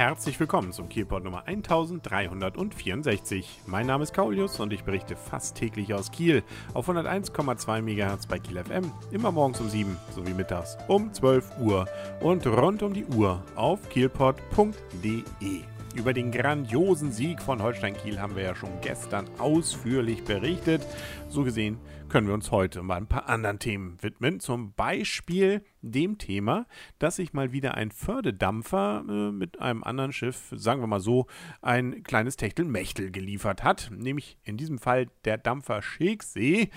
Herzlich willkommen zum Kielport Nummer 1364. Mein Name ist Kaulius und ich berichte fast täglich aus Kiel auf 101,2 MHz bei Kiel FM, immer morgens um 7 sowie mittags um 12 Uhr und rund um die Uhr auf kielport.de. Über den grandiosen Sieg von Holstein Kiel haben wir ja schon gestern ausführlich berichtet. So gesehen können wir uns heute mal ein paar anderen Themen widmen. Zum Beispiel dem Thema, dass sich mal wieder ein Fördedampfer äh, mit einem anderen Schiff, sagen wir mal so, ein kleines Techtelmechtel geliefert hat. Nämlich in diesem Fall der Dampfer Schegsee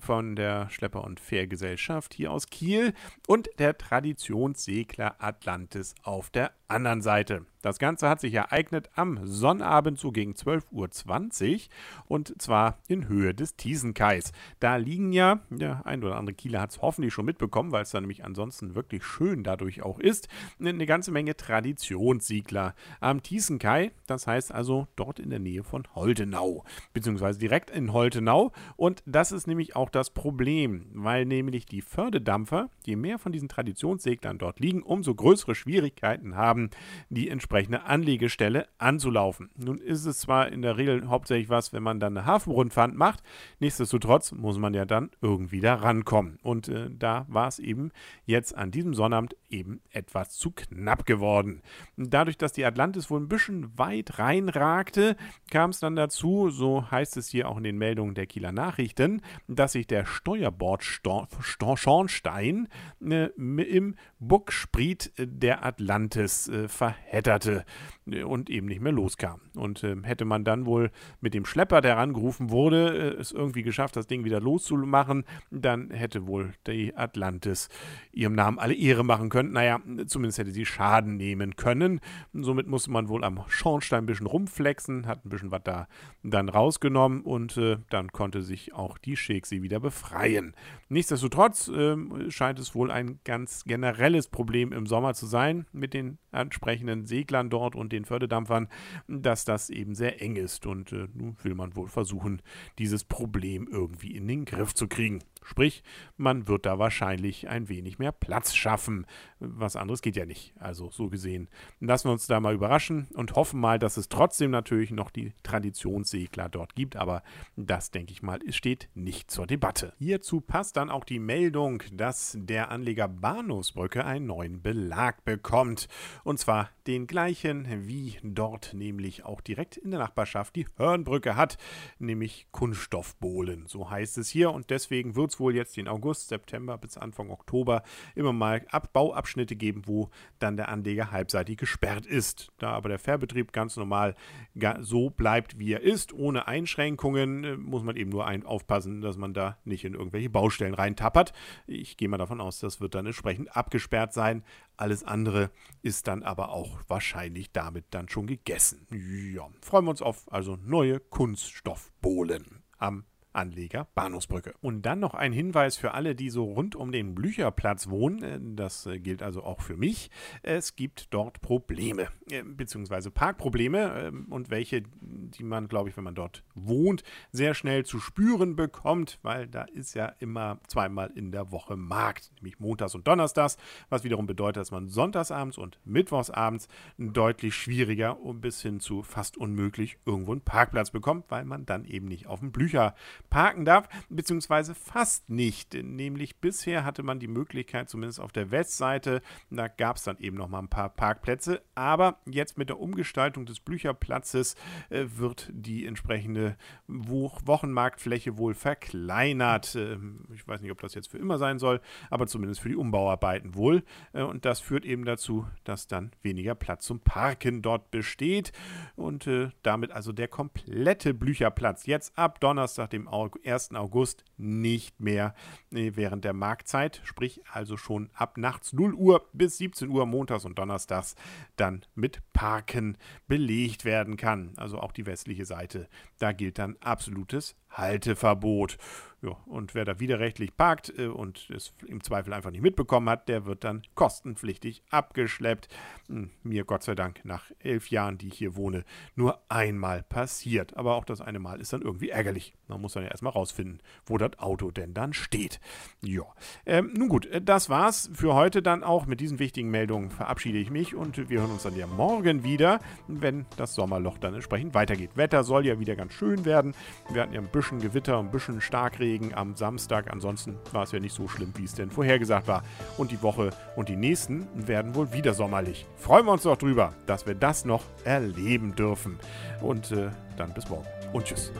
von der Schlepper- und Fährgesellschaft hier aus Kiel und der Traditionssegler Atlantis auf der anderen Seite. Das Ganze hat sich ereignet am Sonnabend so gegen 12.20 Uhr und zwar in Höhe des Thiesenkais. Da liegen ja, der ein oder andere Kieler hat es hoffentlich schon mitbekommen, weil es da nämlich ansonsten wirklich schön dadurch auch ist, eine ganze Menge Traditionssiegler am Thiesenkai, das heißt also dort in der Nähe von Holtenau, beziehungsweise direkt in Holtenau und das ist nämlich auch das Problem, weil nämlich die Fördedampfer, je mehr von diesen Traditionsseglern dort liegen, umso größere Schwierigkeiten haben, die entsprechende Anlegestelle anzulaufen. Nun ist es zwar in der Regel hauptsächlich was, wenn man dann eine Hafenrundfahrt macht, nichtsdestotrotz muss man ja dann irgendwie da rankommen. Und äh, da war es eben jetzt an diesem Sonnabend eben etwas zu knapp geworden. Dadurch, dass die Atlantis wohl ein bisschen weit reinragte, kam es dann dazu, so heißt es hier auch in den Meldungen der Kieler Nachrichten, dass sich der Steuerbordschornstein äh, im Buckspriet der Atlantis äh, verhedderte und eben nicht mehr loskam. Und äh, hätte man dann wohl mit dem Schlepper, der herangerufen wurde, äh, es irgendwie geschafft, das Ding wieder loszumachen, dann hätte wohl die Atlantis ihrem Namen alle Ehre machen können. Naja, zumindest hätte sie Schaden nehmen können. Somit musste man wohl am Schornstein ein bisschen rumflexen, hat ein bisschen was da dann rausgenommen und äh, dann konnte sich auch die Sheksi wieder befreien. Nichtsdestotrotz äh, scheint es wohl ein ganz generelles Problem im Sommer zu sein mit den entsprechenden Seglern dort und den Fördedampfern, dass das eben sehr eng ist. Und äh, nun will man wohl versuchen, dieses Problem irgendwie in den Griff zu kriegen. Sprich, man wird da wahrscheinlich ein wenig mehr Platz schaffen. Was anderes geht ja nicht. Also so gesehen lassen wir uns da mal überraschen und hoffen mal, dass es trotzdem natürlich noch die Traditionssegler dort gibt. Aber das, denke ich mal, steht nicht zur Debatte. Hierzu passt dann auch die Meldung, dass der Anleger Bahnhofsbrücke einen neuen Belag bekommt. Und zwar den gleichen, wie dort nämlich auch direkt in der Nachbarschaft die Hörnbrücke hat, nämlich Kunststoffbohlen. So heißt es hier und deswegen wird es wohl jetzt den August, September bis Anfang Oktober immer mal Abbauabschnitte geben, wo dann der Anleger halbseitig gesperrt ist. Da aber der Fährbetrieb ganz normal so bleibt, wie er ist, ohne Einschränkungen, äh, muss man eben nur aufpassen, dass man da nicht in irgendwelche Baustellen reintappert. Ich gehe mal davon aus, das wird dann entsprechend abgesperrt sein. Alles andere ist dann aber auch wahrscheinlich damit dann schon gegessen. Ja, freuen wir uns auf also neue Kunststoffbohlen am Anleger Bahnhofsbrücke. Und dann noch ein Hinweis für alle, die so rund um den Blücherplatz wohnen. Äh, das äh, gilt also auch für mich. Es gibt dort Probleme, äh, beziehungsweise Parkprobleme und welche, die man, glaube ich, wenn man dort wohnt, sehr schnell zu spüren bekommt, weil da ist ja immer zweimal in der Woche Markt, nämlich montags und donnerstags, was wiederum bedeutet, dass man sonntagsabends und mittwochsabends deutlich schwieriger und bis hin zu fast unmöglich irgendwo einen Parkplatz bekommt, weil man dann eben nicht auf dem Blücher parken darf, beziehungsweise fast nicht. Nämlich bisher hatte man die Möglichkeit, zumindest auf der Westseite, da gab es dann eben noch mal ein paar Parkplätze, aber jetzt mit der Umgestaltung des Blücherplatzes äh, wird die entsprechende Wo Wochenmarktfläche wohl verkleinert. Äh, ich weiß nicht, ob das jetzt für immer sein soll, aber zumindest für die Umbauarbeiten wohl. Äh, und das führt eben dazu, dass dann weniger Platz zum Parken dort besteht und äh, damit also der komplette Blücherplatz jetzt ab Donnerstag, dem 1. August nicht mehr äh, während der Marktzeit, sprich also schon ab nachts 0 Uhr bis 17 Uhr montags und donnerstags dann mit Parken belegt werden kann. Also auch die westliche Seite, da gilt dann absolutes Halteverbot. Ja, und wer da widerrechtlich parkt äh, und es im Zweifel einfach nicht mitbekommen hat, der wird dann kostenpflichtig abgeschleppt. Hm, mir Gott sei Dank nach elf Jahren, die ich hier wohne, nur einmal passiert. Aber auch das eine Mal ist dann irgendwie ärgerlich. Man muss dann ja erstmal rausfinden, wo das Auto denn dann steht. Ja, ähm, nun gut, äh, das war's für heute dann auch. Mit diesen wichtigen Meldungen verabschiede ich mich und wir hören uns dann ja morgen wieder, wenn das Sommerloch dann entsprechend weitergeht. Wetter soll ja wieder ganz schön werden. Wir hatten ja ein bisschen Gewitter, ein bisschen Starkregen am Samstag. Ansonsten war es ja nicht so schlimm, wie es denn vorhergesagt war. Und die Woche und die nächsten werden wohl wieder sommerlich. Freuen wir uns doch drüber, dass wir das noch erleben dürfen. Und äh, dann bis morgen und tschüss.